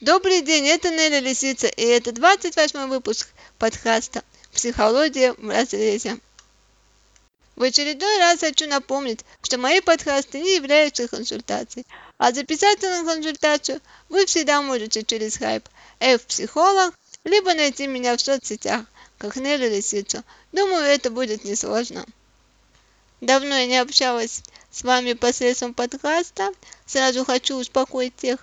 Добрый день, это Нелли Лисица, и это 28 выпуск подкаста «Психология в разрезе». В очередной раз хочу напомнить, что мои подкасты не являются консультацией, а записаться на консультацию вы всегда можете через хайп F-психолог, либо найти меня в соцсетях, как Нелли Лисицу. Думаю, это будет несложно. Давно я не общалась с вами посредством подкаста. Сразу хочу успокоить тех,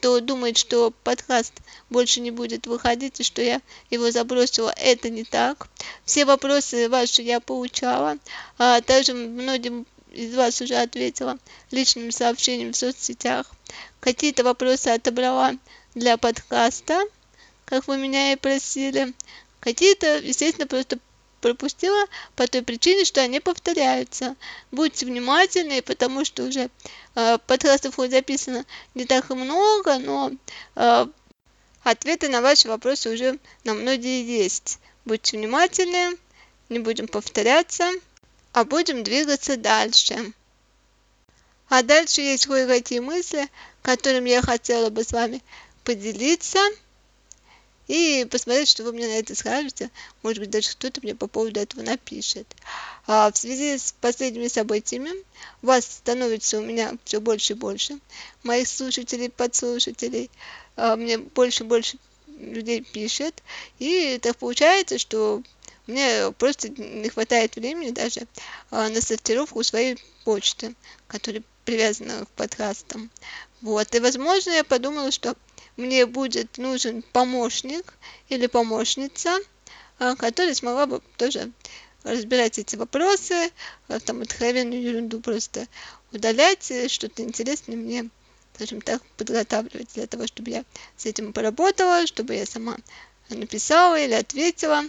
кто думает, что подкаст больше не будет выходить и что я его забросила, это не так. Все вопросы ваши я получала, а также многим из вас уже ответила личным сообщением в соцсетях. Какие-то вопросы отобрала для подкаста, как вы меня и просили. Какие-то, естественно, просто пропустила по той причине, что они повторяются. Будьте внимательны, потому что уже э, подкастов хоть записано не так и много, но э, ответы на ваши вопросы уже на многие есть. Будьте внимательны, не будем повторяться, а будем двигаться дальше. А дальше есть кое-какие мысли, которыми я хотела бы с вами поделиться и посмотреть, что вы мне на это скажете. Может быть, даже кто-то мне по поводу этого напишет. А в связи с последними событиями вас становится у меня все больше и больше. Моих слушателей, подслушателей. А мне больше и больше людей пишет. И так получается, что мне просто не хватает времени даже а, на сортировку своей почты, которая привязана к подкастам. Вот. И, возможно, я подумала, что мне будет нужен помощник или помощница, а, которая смогла бы тоже разбирать эти вопросы, а, там откровенную ерунду просто удалять, э, что-то интересное мне, скажем так, подготавливать для того, чтобы я с этим поработала, чтобы я сама написала или ответила.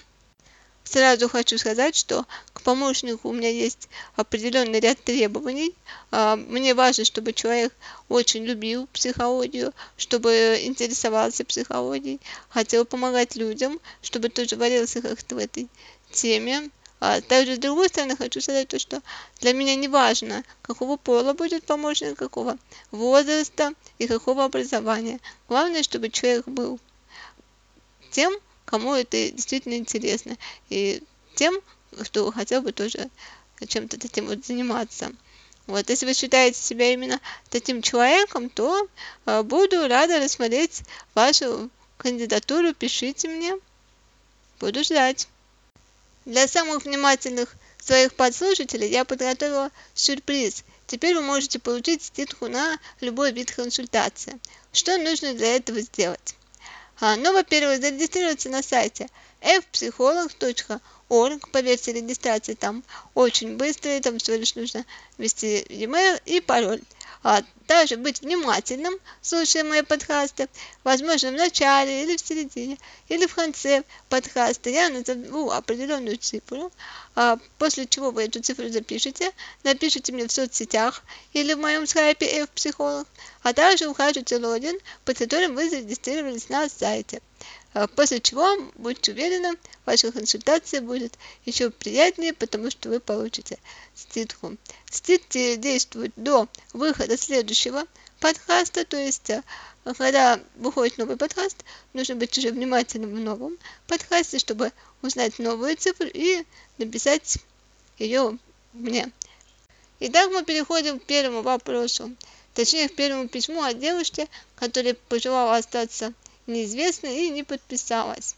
Сразу хочу сказать, что к помощнику у меня есть определенный ряд требований. А, мне важно, чтобы человек очень любил психологию, чтобы интересовался психологией, хотел помогать людям, чтобы тоже варился как-то в этой теме. А также, с другой стороны, хочу сказать то, что для меня не важно, какого пола будет помощник, какого возраста и какого образования. Главное, чтобы человек был тем, кому это действительно интересно, и тем, кто хотел бы тоже чем-то таким вот заниматься. Вот, если вы считаете себя именно таким человеком, то э, буду рада рассмотреть вашу кандидатуру, пишите мне, буду ждать. Для самых внимательных своих подслушателей я подготовила сюрприз. Теперь вы можете получить скидку на любой вид консультации. Что нужно для этого сделать? А, ну, во-первых, зарегистрироваться на сайте fpsycholog.org по версии регистрации там очень быстро, там всего лишь нужно ввести e-mail и пароль. А также быть внимательным, слушая мои подкасты, возможно, в начале или в середине, или в конце подкаста я назову определенную цифру, а после чего вы эту цифру запишете, напишите мне в соцсетях или в моем скайпе F-психолог, а также укажете логин, под которым вы зарегистрировались на сайте. А после чего, будьте уверены, ваша консультация будет еще приятнее, потому что вы получите скидку. Скидки действуют до выхода следующего подкаста, то есть э, когда выходит новый подкаст, нужно быть уже внимательным в новом подкасте, чтобы узнать новую цифру и написать ее мне. Итак, мы переходим к первому вопросу, точнее к первому письму от девушки, которая пожелала остаться неизвестно и не подписалась.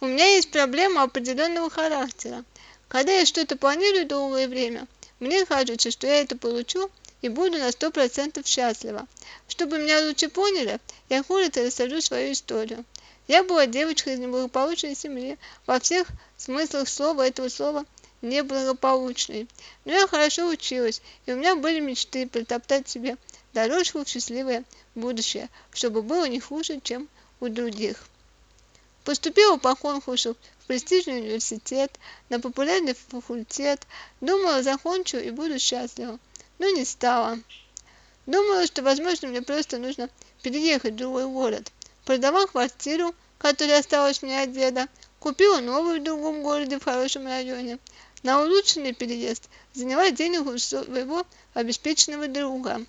У меня есть проблема определенного характера. Когда я что-то планирую долгое время, мне кажется, что я это получу и буду на сто процентов счастлива. Чтобы меня лучше поняли, я коротко расскажу свою историю. Я была девочкой из неблагополучной семьи, во всех смыслах слова этого слова неблагополучной. Но я хорошо училась, и у меня были мечты протоптать себе дорожку в счастливое будущее, чтобы было не хуже, чем у других. Поступила по конкурсу в престижный университет, на популярный факультет, думала, закончу и буду счастлива, но не стала. Думала, что, возможно, мне просто нужно переехать в другой город. Продала квартиру, которая осталась мне от деда, купила новую в другом городе в хорошем районе. На улучшенный переезд заняла денег у своего обеспеченного друга.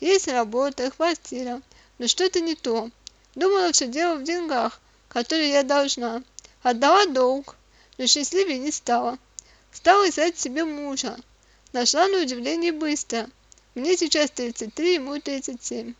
Есть работа, квартира, но что-то не то. Думала, что дело в деньгах, которые я должна. Отдала долг, но счастливее не стала. Стала искать себе мужа. Нашла на удивление быстро. Мне сейчас 33, ему 37.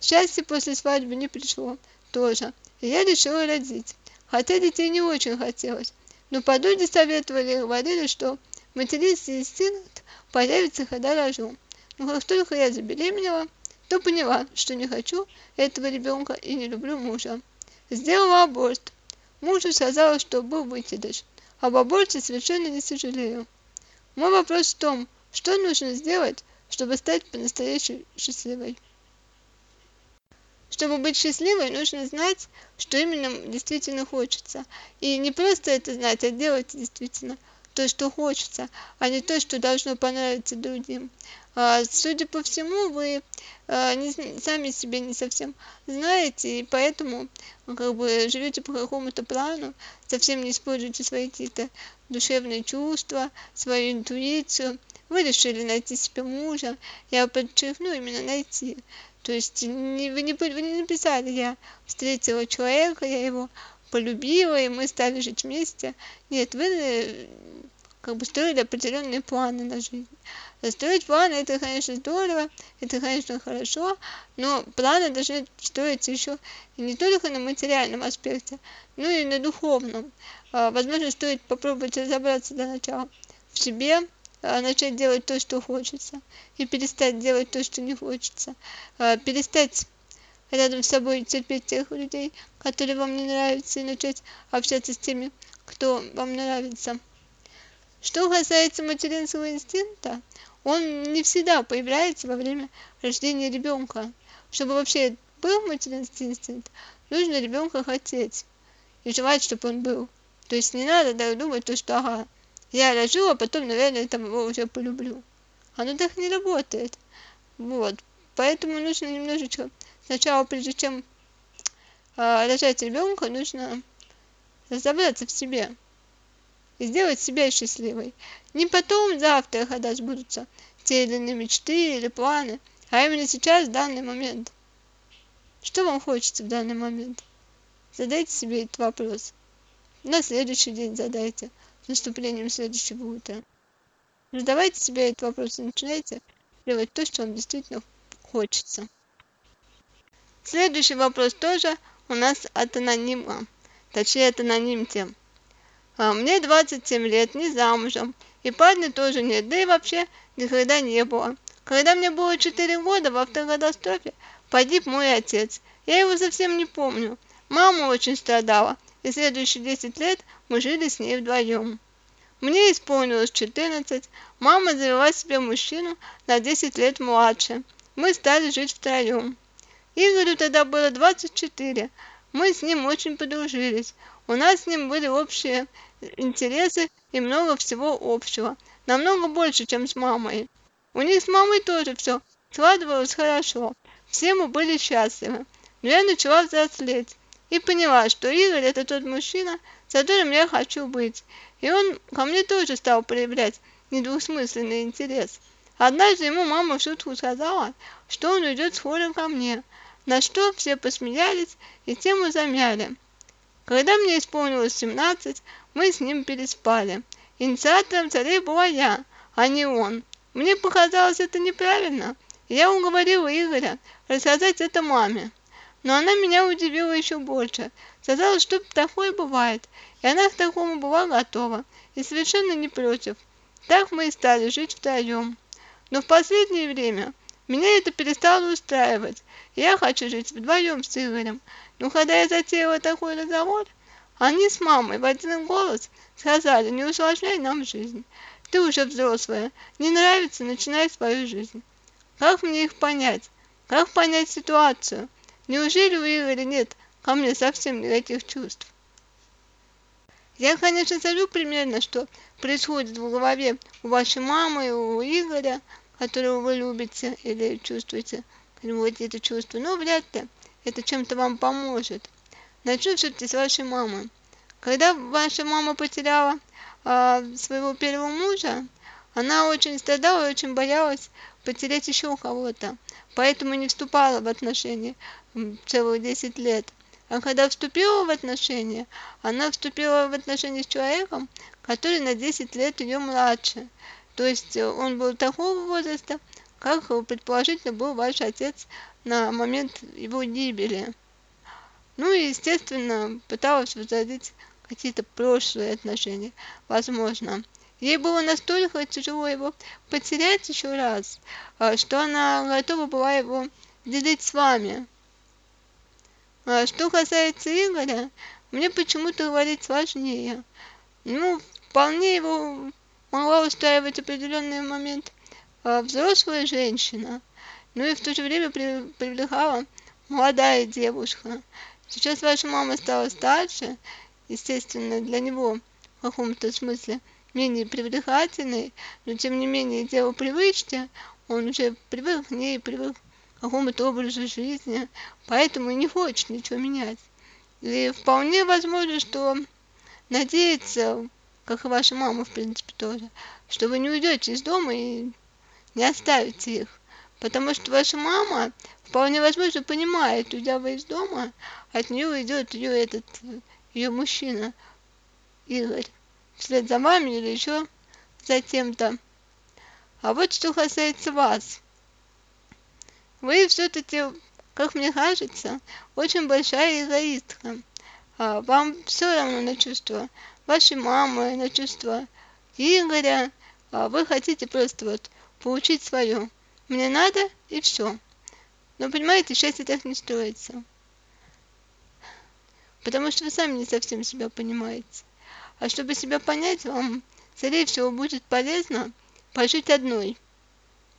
Счастье после свадьбы не пришло, тоже. И я решила родить. Хотя детей не очень хотелось. Но подруги советовали и говорили, что материнский инстинкт появится, когда рожу. Но как только я забеременела, то поняла, что не хочу этого ребенка и не люблю мужа. Сделала аборт. Мужу сказала, что был выкидыш. Об аборте совершенно не сожалею. Мой вопрос в том, что нужно сделать, чтобы стать по-настоящему счастливой. Чтобы быть счастливой, нужно знать, что именно действительно хочется. И не просто это знать, а делать действительно то, что хочется, а не то, что должно понравиться другим. А, судя по всему, вы а, сами себе не совсем знаете, и поэтому как бы живете по какому-то плану, совсем не используете свои какие-то душевные чувства, свою интуицию. Вы решили найти себе мужа, я подчеркну именно найти. То есть не, вы, не, вы не написали, я встретила человека, я его полюбила, и мы стали жить вместе. Нет, вы э, как бы строили определенные планы на жизнь. Строить планы это, конечно, здорово, это, конечно, хорошо, но планы должны строиться еще не только на материальном аспекте, но и на духовном. А, возможно, стоит попробовать разобраться для начала в себе, а, начать делать то, что хочется, и перестать делать то, что не хочется, а, перестать рядом с собой терпеть тех людей, которые вам не нравятся, и начать общаться с теми, кто вам нравится. Что касается материнского инстинкта, он не всегда появляется во время рождения ребенка. Чтобы вообще был материнский инстинкт, нужно ребенка хотеть и желать, чтобы он был. То есть не надо да, думать, то, что ага, я рожу, а потом, наверное, там его уже полюблю. Оно так не работает. Вот. Поэтому нужно немножечко сначала, прежде чем э, рожать ребенка, нужно разобраться в себе и сделать себя счастливой. Не потом, завтра, когда сбудутся те или иные мечты или планы, а именно сейчас, в данный момент. Что вам хочется в данный момент? Задайте себе этот вопрос. На следующий день задайте с наступлением следующего утра. Задавайте себе этот вопрос и начинайте делать то, что вам действительно хочется. Следующий вопрос тоже у нас от анонима, точнее от анонимки. А, мне 27 лет, не замужем, и парня тоже нет, да и вообще никогда не было. Когда мне было 4 года, в автокатастрофе погиб мой отец. Я его совсем не помню. Мама очень страдала, и следующие 10 лет мы жили с ней вдвоем. Мне исполнилось 14, мама завела себе мужчину на 10 лет младше. Мы стали жить втроем. Игорю тогда было 24. Мы с ним очень подружились. У нас с ним были общие интересы и много всего общего. Намного больше, чем с мамой. У них с мамой тоже все складывалось хорошо. Все мы были счастливы. Но я начала взрослеть и поняла, что Игорь это тот мужчина, с которым я хочу быть. И он ко мне тоже стал проявлять недвусмысленный интерес. Однажды ему мама в шутку сказала, что он уйдет скоро ко мне, на что все посмеялись и тему замяли. Когда мне исполнилось 17, мы с ним переспали. Инициатором царей была я, а не он. Мне показалось это неправильно. Я уговорила Игоря рассказать это маме. Но она меня удивила еще больше. Сказала, что такое бывает, и она к такому была готова, и совершенно не против. Так мы и стали жить втроем. Но в последнее время меня это перестало устраивать. Я хочу жить вдвоем с Игорем. Но когда я затеяла такой разговор, они с мамой в один голос сказали, не усложняй нам жизнь. Ты уже взрослая, не нравится, начинай свою жизнь. Как мне их понять? Как понять ситуацию? Неужели у Игоря нет ко мне совсем никаких чувств? Я, конечно, скажу примерно, что происходит в голове у вашей мамы у Игоря, которого вы любите или чувствуете, вот это чувство, но вряд ли это чем-то вам поможет. С вашей мамы. Когда ваша мама потеряла а, своего первого мужа, она очень страдала и очень боялась потерять еще кого-то, поэтому не вступала в отношения. целых 10 лет. А когда вступила в отношения, она вступила в отношения с человеком, который на 10 лет ее младше. То есть э, он был такого возраста, как предположительно был ваш отец на момент его гибели. Ну и, естественно, пыталась возродить какие-то прошлые отношения, возможно. Ей было настолько тяжело его потерять еще раз, а, что она готова была его делить с вами. А что касается Игоря, мне почему-то говорить сложнее. Ну, вполне его могла устраивать определенный момент взрослая женщина, ну и в то же время привлекала молодая девушка. Сейчас ваша мама стала старше, естественно, для него в каком-то смысле менее привлекательной, но тем не менее дело привычки, он уже привык к ней, привык к какому-то образу жизни, поэтому и не хочет ничего менять. И вполне возможно, что надеется, как и ваша мама, в принципе, тоже, что вы не уйдете из дома и не оставите их. Потому что ваша мама, вполне возможно, понимает, уйдя вы из дома, от нее уйдет ее этот, ее мужчина, Игорь, вслед за вами или еще за тем-то. А вот что касается вас. Вы все-таки, как мне кажется, очень большая эгоистка. А вам все равно на чувства вашей мамы, на чувства Игоря. А вы хотите просто вот получить свое. Мне надо и все. Но понимаете, счастье так не строится. Потому что вы сами не совсем себя понимаете. А чтобы себя понять, вам, скорее всего, будет полезно пожить одной.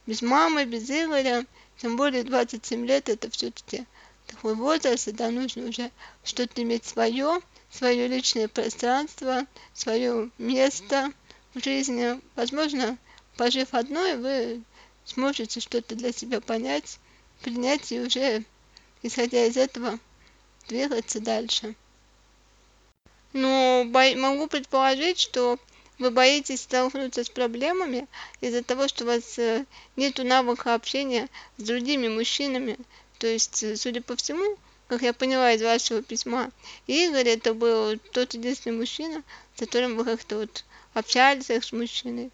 Без мамы, без Игоря, тем более 27 лет, это все-таки такой возраст, да, нужно уже что-то иметь свое, свое личное пространство, свое место в жизни. Возможно, пожив одной, вы сможете что-то для себя понять, принять и уже, исходя из этого, двигаться дальше. Но бо могу предположить, что вы боитесь столкнуться с проблемами из-за того, что у вас э, нет навыка общения с другими мужчинами. То есть, э, судя по всему, как я поняла из вашего письма, Игорь это был тот единственный мужчина, с которым вы как-то вот общались с мужчиной.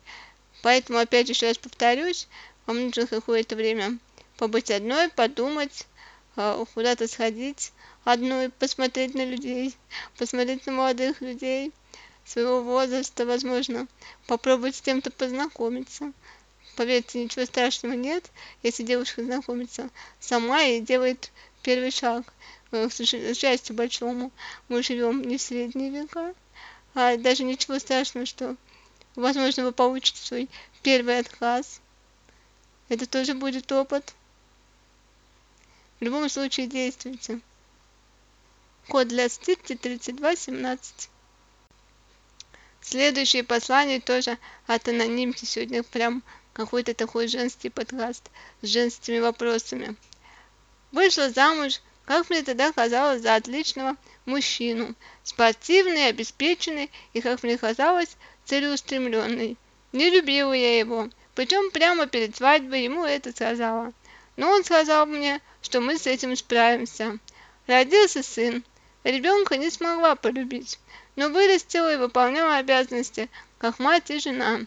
Поэтому, опять еще раз повторюсь, вам нужно какое-то время побыть одной, подумать, а, куда-то сходить одной, посмотреть на людей, посмотреть на молодых людей своего возраста, возможно, попробовать с кем-то познакомиться. Поверьте, ничего страшного нет, если девушка знакомится сама и делает первый шаг. Э, к счастью большому, мы живем не в средние века, а даже ничего страшного, что Возможно, вы получите свой первый отказ. Это тоже будет опыт. В любом случае действуйте. Код для стирки 3217. Следующее послание тоже от анонимки. Сегодня прям какой-то такой женский подкаст с женскими вопросами. Вышла замуж, как мне тогда казалось, за отличного мужчину. Спортивный, обеспеченный и, как мне казалось, целеустремленный. Не любила я его, причем прямо перед свадьбой ему это сказала. Но он сказал мне, что мы с этим справимся. Родился сын. Ребенка не смогла полюбить, но вырастила и выполняла обязанности, как мать и жена.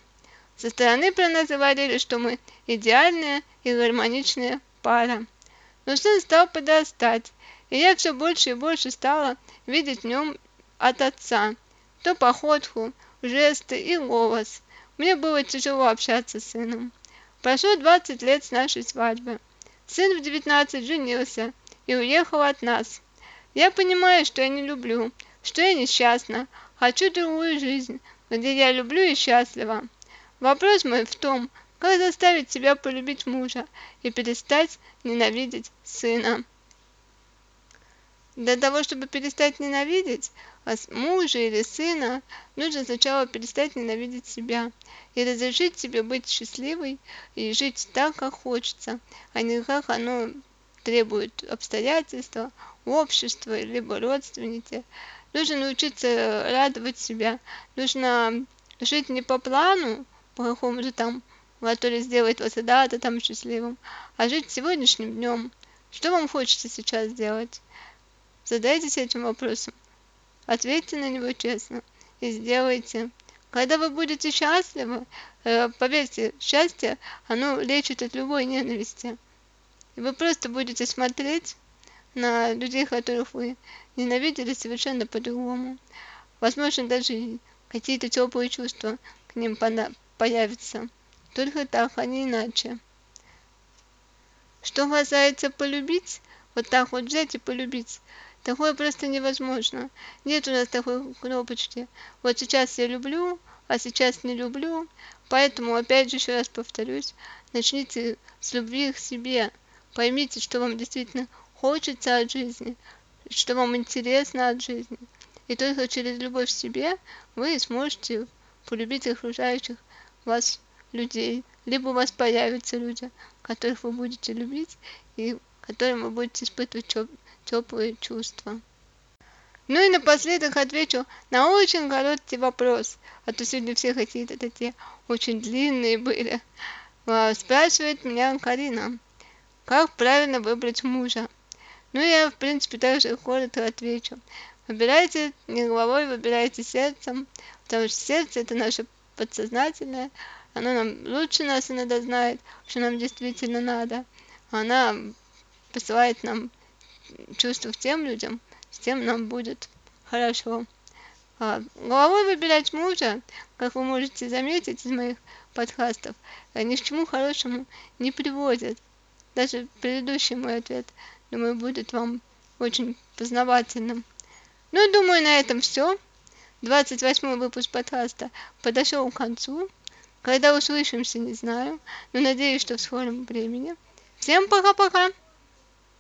Со стороны про нас говорили, что мы идеальная и гармоничная пара. Но сын стал подрастать, и я все больше и больше стала видеть в нем от отца. То походку, жесты и голос. Мне было тяжело общаться с сыном. Прошло 20 лет с нашей свадьбы. Сын в 19 женился и уехал от нас. Я понимаю, что я не люблю, что я несчастна, хочу другую жизнь, где я люблю и счастлива. Вопрос мой в том, как заставить себя полюбить мужа и перестать ненавидеть сына. Для того, чтобы перестать ненавидеть мужа или сына, нужно сначала перестать ненавидеть себя и разрешить себе быть счастливой и жить так, как хочется, а не как оно требует обстоятельства, общества, либо родственники. Нужно научиться радовать себя. Нужно жить не по плану, по какому-то там, который сделает вас да, то там счастливым, а жить сегодняшним днем, Что вам хочется сейчас сделать? Задайтесь этим вопросом. Ответьте на него честно и сделайте. Когда вы будете счастливы, э, поверьте, счастье, оно лечит от любой ненависти. И вы просто будете смотреть на людей, которых вы ненавидели совершенно по-другому. Возможно, даже какие-то теплые чувства к ним появятся. Только так, а не иначе. Что касается полюбить, вот так вот взять и полюбить, такое просто невозможно. Нет у нас такой кнопочки. Вот сейчас я люблю, а сейчас не люблю. Поэтому, опять же, еще раз повторюсь, начните с любви к себе. Поймите, что вам действительно хочется от жизни, что вам интересно от жизни. И только через любовь к себе вы сможете полюбить окружающих вас людей. Либо у вас появятся люди, которых вы будете любить и которым вы будете испытывать теплые чувства. Ну и напоследок отвечу на очень короткий вопрос, а то сегодня все какие-то такие очень длинные были. А, спрашивает меня Карина, как правильно выбрать мужа? Ну, я, в принципе, также коротко отвечу. Выбирайте не головой, выбирайте сердцем, потому что сердце это наше подсознательное, оно нам лучше нас иногда знает, что нам действительно надо. Она посылает нам чувства тем людям, с тем нам будет хорошо. А, головой выбирать мужа, как вы можете заметить из моих подкастов, ни к чему хорошему не приводит. Даже предыдущий мой ответ, думаю, будет вам очень познавательным. Ну, думаю, на этом все. 28 выпуск подкаста подошел к концу. Когда услышимся, не знаю, но надеюсь, что в скором времени. Всем пока-пока!